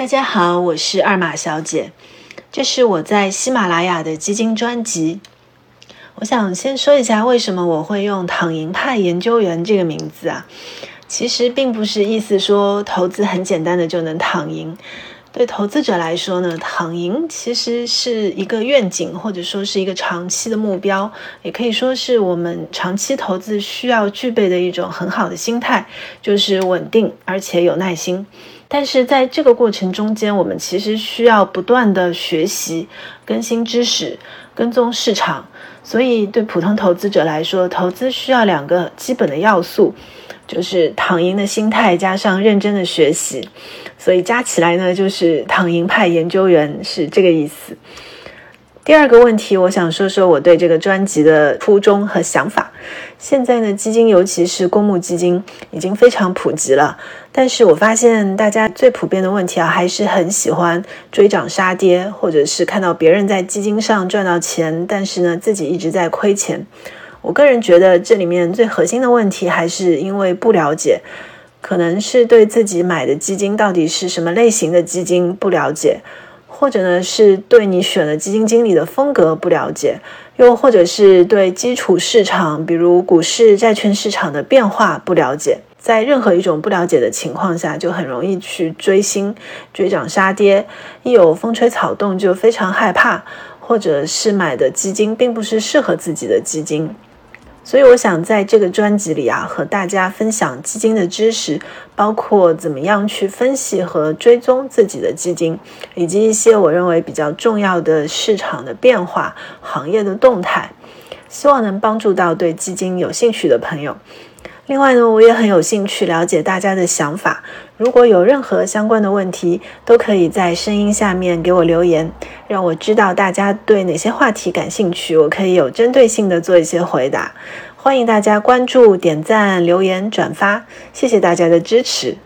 大家好，我是二马小姐，这是我在喜马拉雅的基金专辑。我想先说一下，为什么我会用“躺赢派研究员”这个名字啊？其实并不是意思说投资很简单的就能躺赢。对投资者来说呢，躺赢其实是一个愿景，或者说是一个长期的目标，也可以说是我们长期投资需要具备的一种很好的心态，就是稳定而且有耐心。但是在这个过程中间，我们其实需要不断的学习、更新知识、跟踪市场。所以，对普通投资者来说，投资需要两个基本的要素，就是躺赢的心态加上认真的学习。所以加起来呢，就是躺赢派研究员是这个意思。第二个问题，我想说说我对这个专辑的初衷和想法。现在呢，基金尤其是公募基金已经非常普及了，但是我发现大家最普遍的问题啊，还是很喜欢追涨杀跌，或者是看到别人在基金上赚到钱，但是呢自己一直在亏钱。我个人觉得这里面最核心的问题还是因为不了解，可能是对自己买的基金到底是什么类型的基金不了解。或者呢，是对你选的基金经理的风格不了解，又或者是对基础市场，比如股市、债券市场的变化不了解。在任何一种不了解的情况下，就很容易去追星、追涨杀跌，一有风吹草动就非常害怕，或者是买的基金并不是适合自己的基金。所以我想在这个专辑里啊，和大家分享基金的知识，包括怎么样去分析和追踪自己的基金，以及一些我认为比较重要的市场的变化、行业的动态，希望能帮助到对基金有兴趣的朋友。另外呢，我也很有兴趣了解大家的想法。如果有任何相关的问题，都可以在声音下面给我留言，让我知道大家对哪些话题感兴趣，我可以有针对性的做一些回答。欢迎大家关注、点赞、留言、转发，谢谢大家的支持。